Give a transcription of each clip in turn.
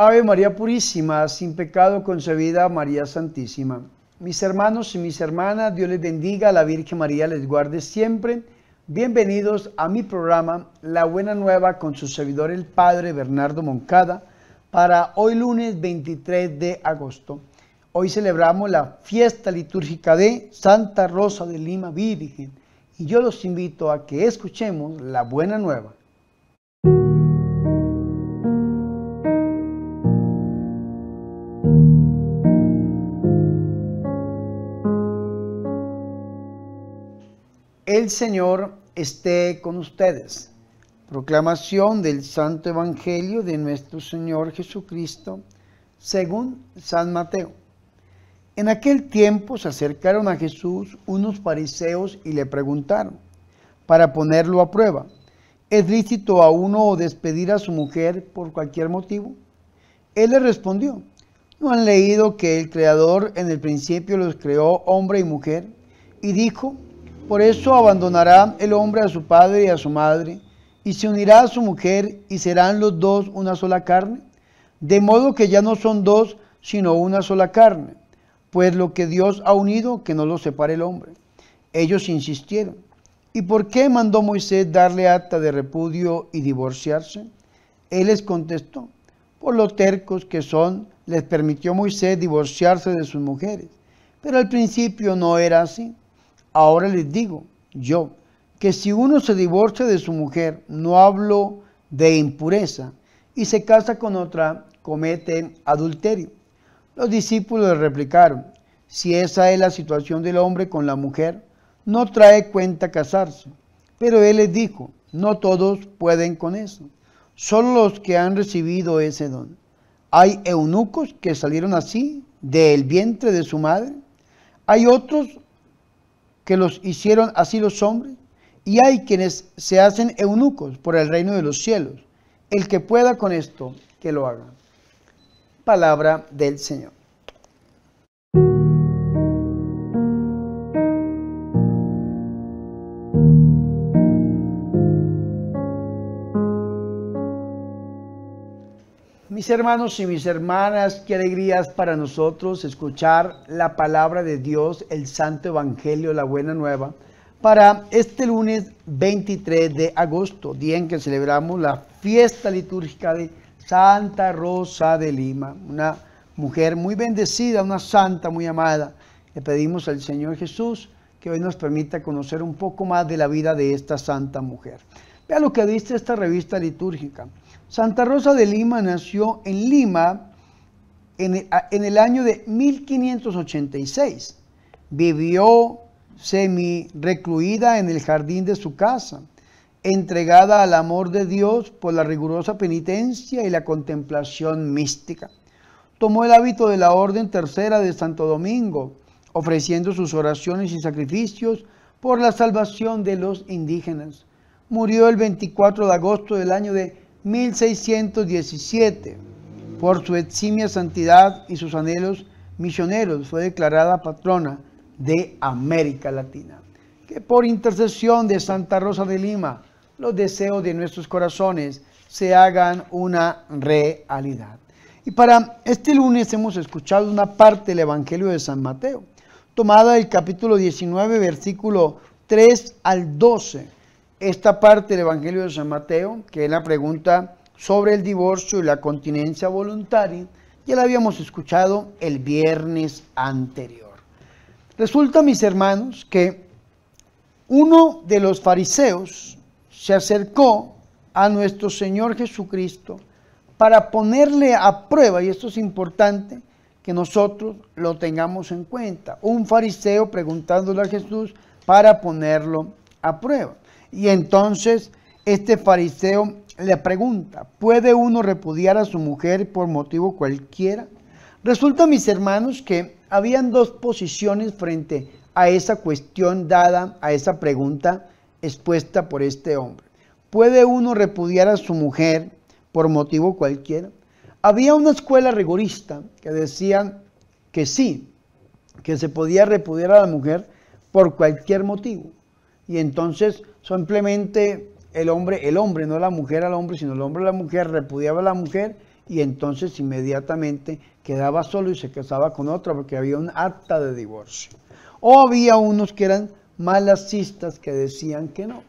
Ave María Purísima, sin pecado concebida, María Santísima. Mis hermanos y mis hermanas, Dios les bendiga, la Virgen María les guarde siempre. Bienvenidos a mi programa La Buena Nueva con su servidor el Padre Bernardo Moncada para hoy lunes 23 de agosto. Hoy celebramos la fiesta litúrgica de Santa Rosa de Lima Virgen y yo los invito a que escuchemos la Buena Nueva. El Señor esté con ustedes. Proclamación del Santo Evangelio de nuestro Señor Jesucristo según San Mateo. En aquel tiempo se acercaron a Jesús unos fariseos y le preguntaron, para ponerlo a prueba, ¿es lícito a uno despedir a su mujer por cualquier motivo? Él le respondió, ¿no han leído que el Creador en el principio los creó hombre y mujer? Y dijo, por eso abandonará el hombre a su padre y a su madre, y se unirá a su mujer, y serán los dos una sola carne. De modo que ya no son dos, sino una sola carne. Pues lo que Dios ha unido, que no lo separe el hombre. Ellos insistieron. ¿Y por qué mandó Moisés darle acta de repudio y divorciarse? Él les contestó, por lo tercos que son, les permitió Moisés divorciarse de sus mujeres. Pero al principio no era así. Ahora les digo, yo, que si uno se divorcia de su mujer, no hablo de impureza, y se casa con otra, comete adulterio. Los discípulos le replicaron, si esa es la situación del hombre con la mujer, no trae cuenta casarse. Pero él les dijo, no todos pueden con eso, solo los que han recibido ese don. Hay eunucos que salieron así del vientre de su madre. Hay otros que los hicieron así los hombres, y hay quienes se hacen eunucos por el reino de los cielos. El que pueda con esto, que lo haga. Palabra del Señor. Mis hermanos y mis hermanas, qué alegrías para nosotros escuchar la palabra de Dios, el Santo Evangelio, la Buena Nueva, para este lunes 23 de agosto, día en que celebramos la fiesta litúrgica de Santa Rosa de Lima, una mujer muy bendecida, una santa muy amada. Le pedimos al Señor Jesús que hoy nos permita conocer un poco más de la vida de esta santa mujer. Vea lo que dice esta revista litúrgica. Santa Rosa de Lima nació en Lima en el, año de 1586. Vivió semi-recluida en el jardín de su casa, entregada al amor de Dios por la rigurosa penitencia y la contemplación mística. Tomó el hábito de la Orden Tercera de Santo Domingo, ofreciendo sus oraciones y sacrificios por la salvación de los indígenas. Murió el 24 de agosto del año de 1617, por su eximia santidad y sus anhelos misioneros, fue declarada patrona de América Latina. Que por intercesión de Santa Rosa de Lima, los deseos de nuestros corazones se hagan una realidad. Y para este lunes hemos escuchado una parte del Evangelio de San Mateo, tomada del capítulo 19, versículo 3 al 12 esta parte del Evangelio de San Mateo, que es la pregunta sobre el divorcio y la continencia voluntaria, ya la habíamos escuchado el viernes anterior. Resulta, mis hermanos, que uno de los fariseos se acercó a nuestro Señor Jesucristo para ponerle a prueba, y esto es importante que nosotros lo tengamos en cuenta, un fariseo preguntándole a Jesús para ponerlo a prueba. Y entonces este fariseo le pregunta, ¿puede uno repudiar a su mujer por motivo cualquiera? Resulta, mis hermanos, que habían dos posiciones frente a esa cuestión dada, a esa pregunta expuesta por este hombre. ¿Puede uno repudiar a su mujer por motivo cualquiera? Había una escuela rigorista que decían que sí, que se podía repudiar a la mujer por cualquier motivo. Y entonces simplemente el hombre, el hombre, no la mujer al hombre, sino el hombre a la mujer, repudiaba a la mujer y entonces inmediatamente quedaba solo y se casaba con otra porque había un acta de divorcio. O había unos que eran malacistas que decían que no,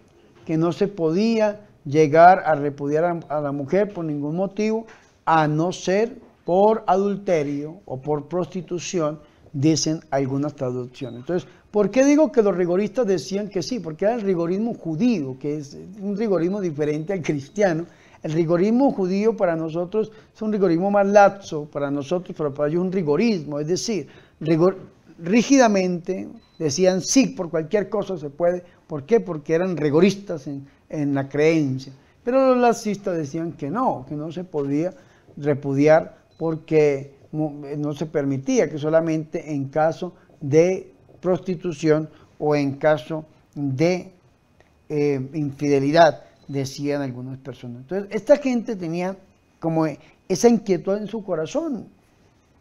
que no se podía llegar a repudiar a, la mujer por ningún motivo, a no ser por adulterio o por prostitución, dicen algunas traducciones. Entonces, ¿por qué digo que los rigoristas decían que sí? Porque era el rigorismo judío, que es un rigorismo diferente al cristiano. El rigorismo judío para nosotros es un rigorismo más laxo, para nosotros, pero para ellos es un rigorismo, es decir, rígidamente decían sí, por cualquier cosa se puede. ¿Por qué? Porque eran rigoristas en, en la creencia. Pero los laxistas decían que no, que no se podía repudiar porque no se permitía, que solamente en caso de prostitución o en caso de eh, infidelidad, decían algunas personas. Entonces, esta gente tenía como esa inquietud en su corazón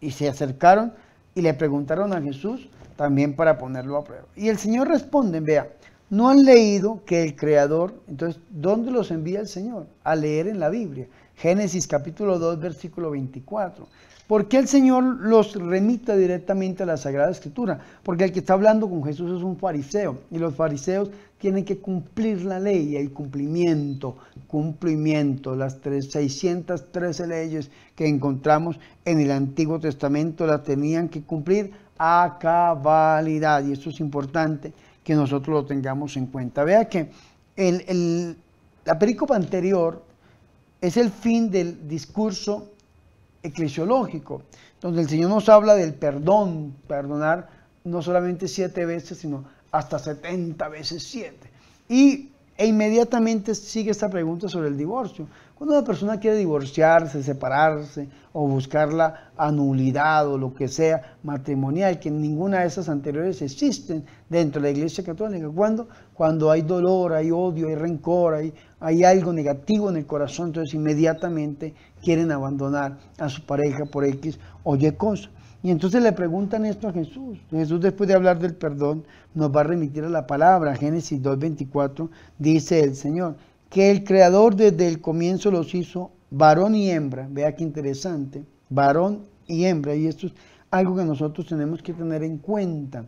y se acercaron y le preguntaron a Jesús también para ponerlo a prueba. Y el Señor responde, vea, no han leído que el Creador, entonces, ¿dónde los envía el Señor? A leer en la Biblia. Génesis capítulo 2, versículo 24. ¿Por qué el Señor los remite directamente a la Sagrada Escritura? Porque el que está hablando con Jesús es un fariseo y los fariseos tienen que cumplir la ley, el cumplimiento, cumplimiento, las 613 leyes que encontramos en el Antiguo Testamento las tenían que cumplir a cabalidad y eso es importante que nosotros lo tengamos en cuenta. Vea que la pericopa anterior es el fin del discurso eclesiológico, donde el Señor nos habla del perdón, perdonar no solamente siete veces, sino hasta setenta veces siete. Y e inmediatamente sigue esta pregunta sobre el divorcio. Cuando una persona quiere divorciarse, separarse o buscar la anulidad o lo que sea matrimonial, que ninguna de esas anteriores existen dentro de la Iglesia Católica. ¿Cuándo? Cuando hay dolor, hay odio, hay rencor, hay, hay algo negativo en el corazón, entonces inmediatamente quieren abandonar a su pareja por X o Y cosa. Y entonces le preguntan esto a Jesús. Jesús después de hablar del perdón nos va a remitir a la palabra. Génesis 2.24 dice el Señor que el Creador desde el comienzo los hizo varón y hembra. Vea qué interesante. Varón y hembra. Y esto es algo que nosotros tenemos que tener en cuenta.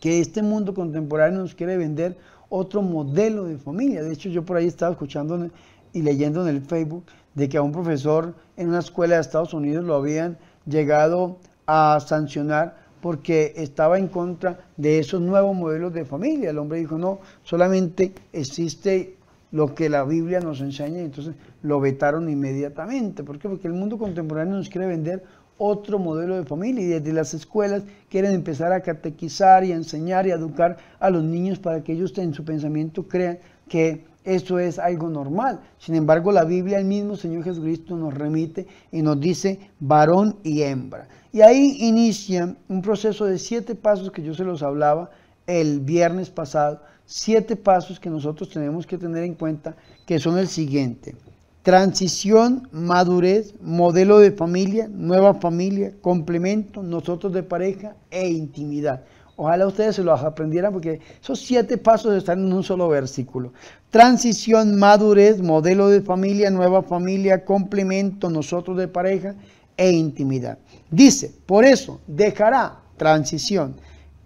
Que este mundo contemporáneo nos quiere vender otro modelo de familia. De hecho, yo por ahí estaba escuchando y leyendo en el Facebook de que a un profesor en una escuela de Estados Unidos lo habían llegado a sancionar porque estaba en contra de esos nuevos modelos de familia. El hombre dijo, no, solamente existe lo que la Biblia nos enseña y entonces lo vetaron inmediatamente. ¿Por qué? Porque el mundo contemporáneo nos quiere vender otro modelo de familia y desde las escuelas quieren empezar a catequizar y a enseñar y a educar a los niños para que ellos en su pensamiento crean que eso es algo normal. Sin embargo, la Biblia, el mismo Señor Jesucristo nos remite y nos dice varón y hembra. Y ahí inicia un proceso de siete pasos que yo se los hablaba el viernes pasado, siete pasos que nosotros tenemos que tener en cuenta, que son el siguiente. Transición, madurez, modelo de familia, nueva familia, complemento, nosotros de pareja e intimidad. Ojalá ustedes se los aprendieran porque esos siete pasos están en un solo versículo. Transición, madurez, modelo de familia, nueva familia, complemento, nosotros de pareja e intimidad. Dice, por eso dejará transición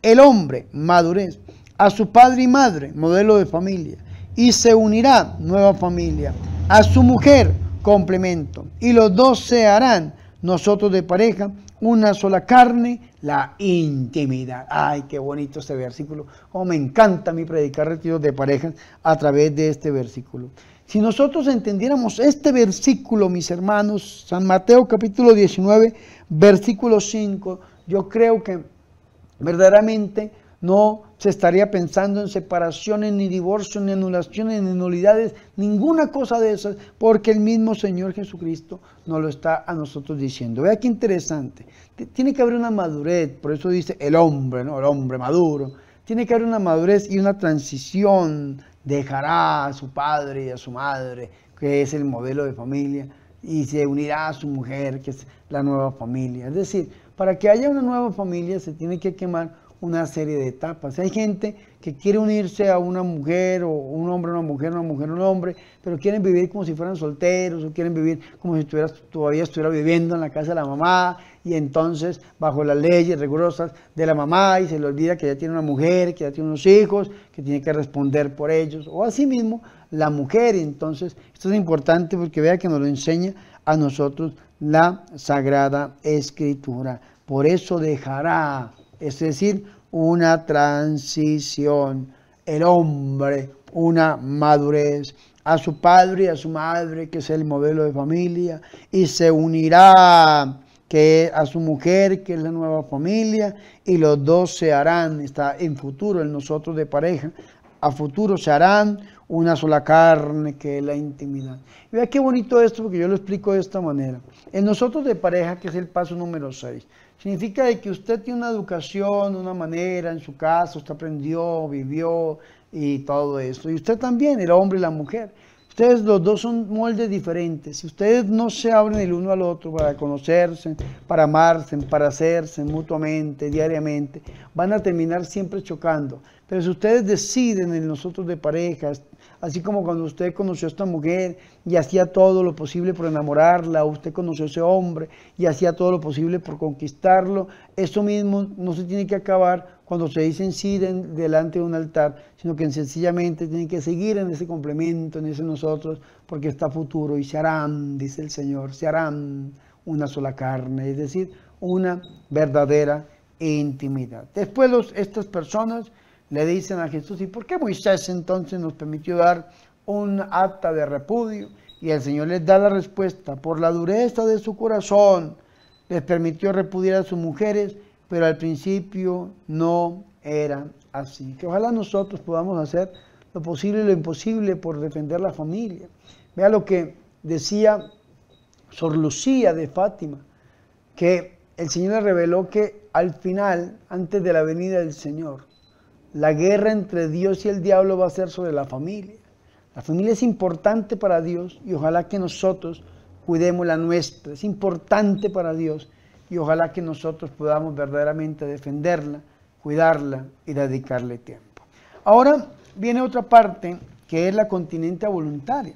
el hombre, madurez, a su padre y madre, modelo de familia, y se unirá, nueva familia, a su mujer, complemento, y los dos se harán, nosotros de pareja, una sola carne, la intimidad. Ay, qué bonito este versículo. Oh, me encanta mí predicar retiros de parejas a través de este versículo. Si nosotros entendiéramos este versículo, mis hermanos, San Mateo capítulo 19, versículo 5, yo creo que verdaderamente no se estaría pensando en separaciones, ni divorcios, ni anulaciones, ni nulidades, ninguna cosa de esas, porque el mismo Señor Jesucristo nos lo está a nosotros diciendo. Vea qué interesante. Tiene que haber una madurez, por eso dice el hombre, ¿no? El hombre maduro. Tiene que haber una madurez y una transición. Dejará a su padre y a su madre, que es el modelo de familia, y se unirá a su mujer, que es la nueva familia. Es decir, para que haya una nueva familia se tiene que quemar una serie de etapas. Hay gente que quiere unirse a una mujer o un hombre una mujer, una mujer un hombre, pero quieren vivir como si fueran solteros o quieren vivir como si todavía estuviera viviendo en la casa de la mamá y entonces bajo las leyes rigurosas de la mamá y se le olvida que ya tiene una mujer, que ya tiene unos hijos, que tiene que responder por ellos o asimismo la mujer. Entonces esto es importante porque vea que nos lo enseña a nosotros la Sagrada Escritura. Por eso dejará, es decir, una transición, el hombre, una madurez a su padre y a su madre, que es el modelo de familia, y se unirá que a su mujer, que es la nueva familia, y los dos se harán, está en futuro, en nosotros de pareja, a futuro se harán una sola carne, que es la intimidad. Vea qué bonito esto, porque yo lo explico de esta manera. En nosotros de pareja, que es el paso número 6, significa de que usted tiene una educación, una manera en su casa, usted aprendió, vivió y todo esto. Y usted también, el hombre y la mujer. Ustedes los dos son moldes diferentes. Si ustedes no se abren el uno al otro para conocerse, para amarse, para hacerse mutuamente, diariamente, van a terminar siempre chocando. Pero si ustedes deciden en nosotros de parejas, así como cuando usted conoció a esta mujer y hacía todo lo posible por enamorarla, usted conoció a ese hombre y hacía todo lo posible por conquistarlo, eso mismo no se tiene que acabar cuando se dicen sí delante de un altar, sino que sencillamente tienen que seguir en ese complemento, en ese nosotros, porque está futuro y se harán, dice el Señor, se harán una sola carne, es decir, una verdadera intimidad. Después los, estas personas le dicen a Jesús, ¿y por qué Moisés entonces nos permitió dar un acta de repudio? Y el Señor les da la respuesta, por la dureza de su corazón les permitió repudiar a sus mujeres, pero al principio no era así. Que ojalá nosotros podamos hacer lo posible y lo imposible por defender la familia. Vea lo que decía Sor Lucía de Fátima, que el Señor le reveló que al final, antes de la venida del Señor, la guerra entre Dios y el diablo va a ser sobre la familia. La familia es importante para Dios y ojalá que nosotros cuidemos la nuestra. Es importante para Dios y ojalá que nosotros podamos verdaderamente defenderla, cuidarla y dedicarle tiempo. Ahora viene otra parte que es la continencia voluntaria.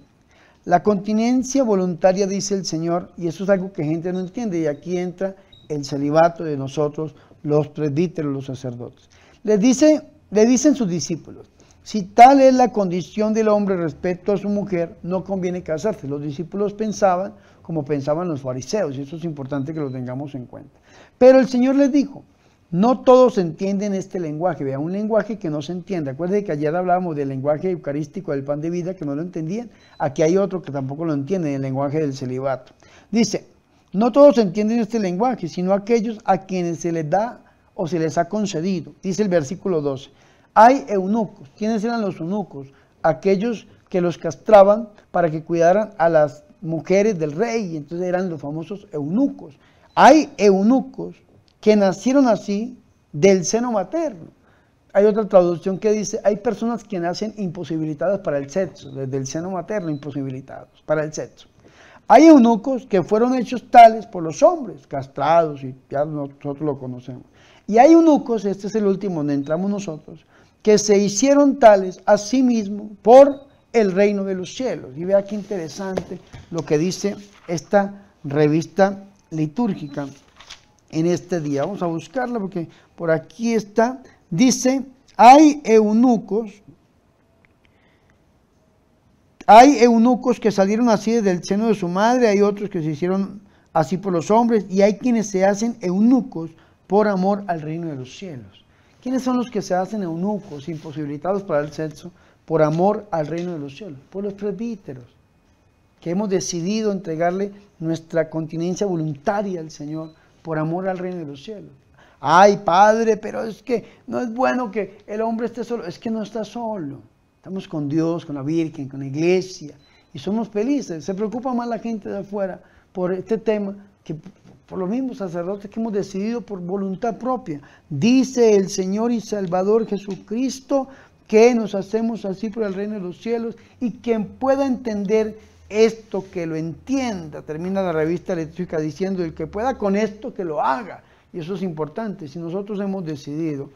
La continencia voluntaria, dice el Señor, y eso es algo que gente no entiende, y aquí entra el celibato de nosotros, los presbíteros, los sacerdotes. Les dice le dicen sus discípulos, si tal es la condición del hombre respecto a su mujer, no conviene casarse. Los discípulos pensaban como pensaban los fariseos, y eso es importante que lo tengamos en cuenta. Pero el Señor les dijo, no todos entienden este lenguaje, vea, un lenguaje que no se entiende. Acuérdense que ayer hablábamos del lenguaje eucarístico del pan de vida, que no lo entendían. Aquí hay otro que tampoco lo entienden, el lenguaje del celibato. Dice, no todos entienden este lenguaje, sino aquellos a quienes se les da o se les ha concedido. Dice el versículo 12. Hay eunucos. ¿Quiénes eran los eunucos? Aquellos que los castraban para que cuidaran a las mujeres del rey. Entonces eran los famosos eunucos. Hay eunucos que nacieron así del seno materno. Hay otra traducción que dice, hay personas que nacen imposibilitadas para el sexo, desde el seno materno imposibilitados para el sexo. Hay eunucos que fueron hechos tales por los hombres, castrados, y ya nosotros lo conocemos. Y hay eunucos, este es el último donde entramos nosotros, que se hicieron tales a sí mismos por el reino de los cielos. Y vea qué interesante lo que dice esta revista litúrgica en este día. Vamos a buscarla porque por aquí está. Dice, hay eunucos, hay eunucos que salieron así del seno de su madre, hay otros que se hicieron así por los hombres, y hay quienes se hacen eunucos por amor al reino de los cielos. ¿Quiénes son los que se hacen eunucos, imposibilitados para el sexo, por amor al reino de los cielos? Por los presbíteros, que hemos decidido entregarle nuestra continencia voluntaria al Señor por amor al reino de los cielos. Ay, Padre, pero es que no es bueno que el hombre esté solo. Es que no está solo. Estamos con Dios, con la Virgen, con la iglesia y somos felices. Se preocupa más la gente de afuera por este tema que por los mismos sacerdotes que hemos decidido por voluntad propia. Dice el Señor y Salvador Jesucristo que nos hacemos así por el reino de los cielos y quien pueda entender esto que lo entienda. Termina la revista eléctrica diciendo el que pueda con esto que lo haga. Y eso es importante. Si nosotros hemos decidido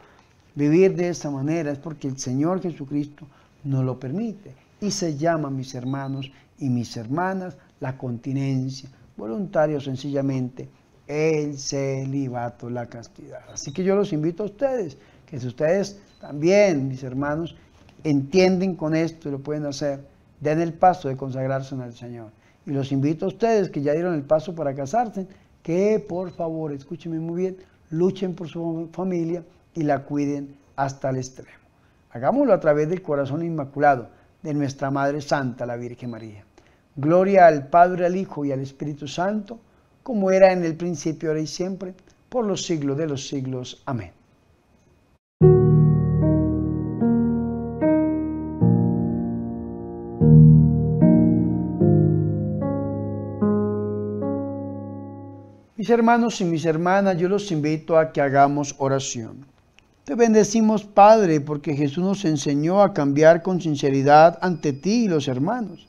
vivir de esa manera es porque el Señor Jesucristo nos lo permite. Y se llama, mis hermanos y mis hermanas, la continencia, voluntario sencillamente, el celibato, la castidad. Así que yo los invito a ustedes, que si ustedes también, mis hermanos, entienden con esto y lo pueden hacer, den el paso de consagrarse al Señor. Y los invito a ustedes que ya dieron el paso para casarse, que por favor, escúchenme muy bien, luchen por su familia y la cuiden hasta el extremo. Hagámoslo a través del corazón inmaculado de nuestra Madre Santa, la Virgen María. Gloria al Padre, al Hijo y al Espíritu Santo, como era en el principio, ahora y siempre, por los siglos de los siglos. Amén. Mis hermanos y mis hermanas, yo los invito a que hagamos oración. Te bendecimos, Padre, porque Jesús nos enseñó a cambiar con sinceridad ante ti y los hermanos.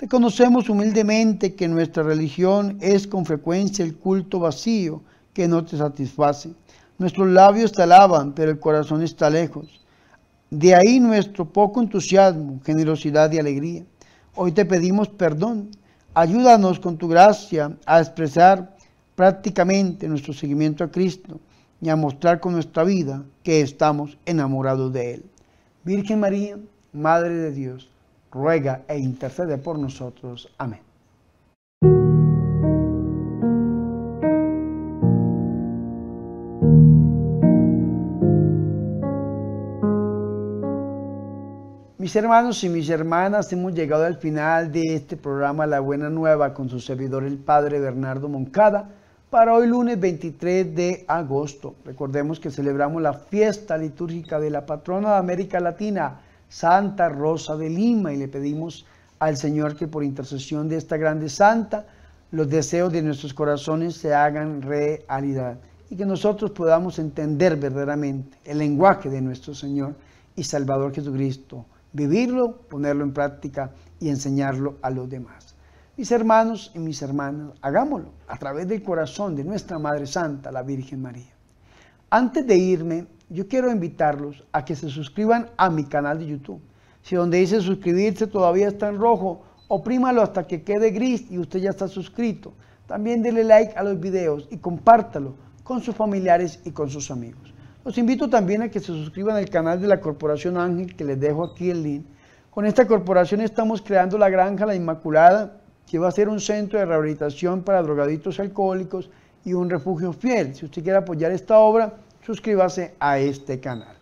Te conocemos humildemente que nuestra religión es con frecuencia el culto vacío que no te satisface. Nuestros labios te alaban, pero el corazón está lejos. De ahí nuestro poco entusiasmo, generosidad y alegría. Hoy te pedimos perdón. Ayúdanos con tu gracia a expresar prácticamente nuestro seguimiento a Cristo y a mostrar con nuestra vida que estamos enamorados de Él. Virgen María, Madre de Dios, ruega e intercede por nosotros. Amén. Mis hermanos y mis hermanas, hemos llegado al final de este programa La Buena Nueva con su servidor el Padre Bernardo Moncada para hoy lunes 23 de agosto. Recordemos que celebramos la fiesta litúrgica de la patrona de América Latina, Santa Rosa de Lima, y le pedimos al Señor que por intercesión de esta grande santa, los deseos de nuestros corazones se hagan realidad y que nosotros podamos entender verdaderamente el lenguaje de nuestro Señor y Salvador Jesucristo, vivirlo, ponerlo en práctica y enseñarlo a los demás. Mis hermanos y mis hermanas, hagámoslo a través del corazón de nuestra Madre Santa, la Virgen María. Antes de irme, yo quiero invitarlos a que se suscriban a mi canal de YouTube. Si donde dice suscribirse todavía está en rojo, oprímalo hasta que quede gris y usted ya está suscrito. También dele like a los videos y compártalo con sus familiares y con sus amigos. Los invito también a que se suscriban al canal de la Corporación Ángel, que les dejo aquí el link. Con esta corporación estamos creando la Granja La Inmaculada, que va a ser un centro de rehabilitación para drogaditos alcohólicos y un refugio fiel. Si usted quiere apoyar esta obra, suscríbase a este canal.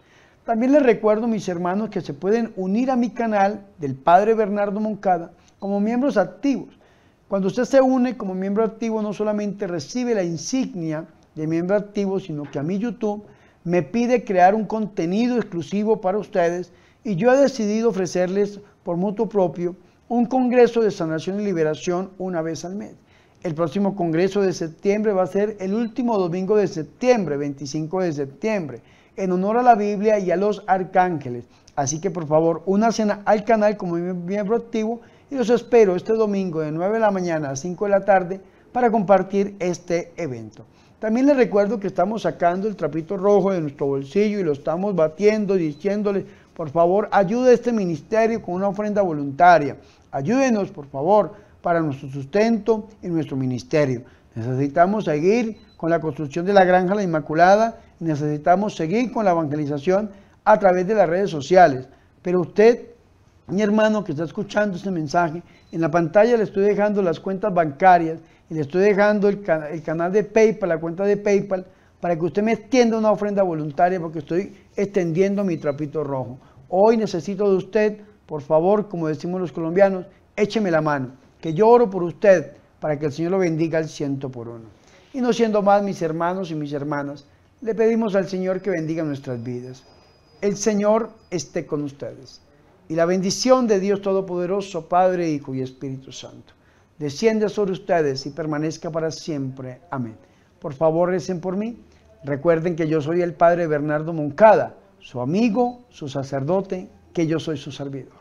También les recuerdo, mis hermanos, que se pueden unir a mi canal del Padre Bernardo Moncada como miembros activos. Cuando usted se une como miembro activo, no solamente recibe la insignia de miembro activo, sino que a mi YouTube me pide crear un contenido exclusivo para ustedes y yo he decidido ofrecerles por mutuo propio un congreso de sanación y liberación una vez al mes. El próximo congreso de septiembre va a ser el último domingo de septiembre, 25 de septiembre, en honor a la Biblia y a los arcángeles. Así que por favor, únanse al canal como miembro activo y los espero este domingo de 9 de la mañana a 5 de la tarde para compartir este evento. También les recuerdo que estamos sacando el trapito rojo de nuestro bolsillo y lo estamos batiendo, diciéndole, por favor, ayude a este ministerio con una ofrenda voluntaria. Ayúdenos, por favor, para nuestro sustento y nuestro ministerio. Necesitamos seguir con la construcción de la Granja La Inmaculada, necesitamos seguir con la evangelización a través de las redes sociales. Pero usted, mi hermano que está escuchando este mensaje, en la pantalla le estoy dejando las cuentas bancarias y le estoy dejando el, el canal de PayPal, la cuenta de PayPal, para que usted me extienda una ofrenda voluntaria porque estoy extendiendo mi trapito rojo. Hoy necesito de usted por favor, como decimos los colombianos, écheme la mano, que yo oro por usted para que el Señor lo bendiga al ciento por uno. Y no siendo más mis hermanos y mis hermanas, le pedimos al Señor que bendiga nuestras vidas. El Señor esté con ustedes. Y la bendición de Dios Todopoderoso, Padre, Hijo y Espíritu Santo, descienda sobre ustedes y permanezca para siempre. Amén. Por favor, recen por mí. Recuerden que yo soy el Padre Bernardo Moncada, su amigo, su sacerdote, que yo soy su servidor.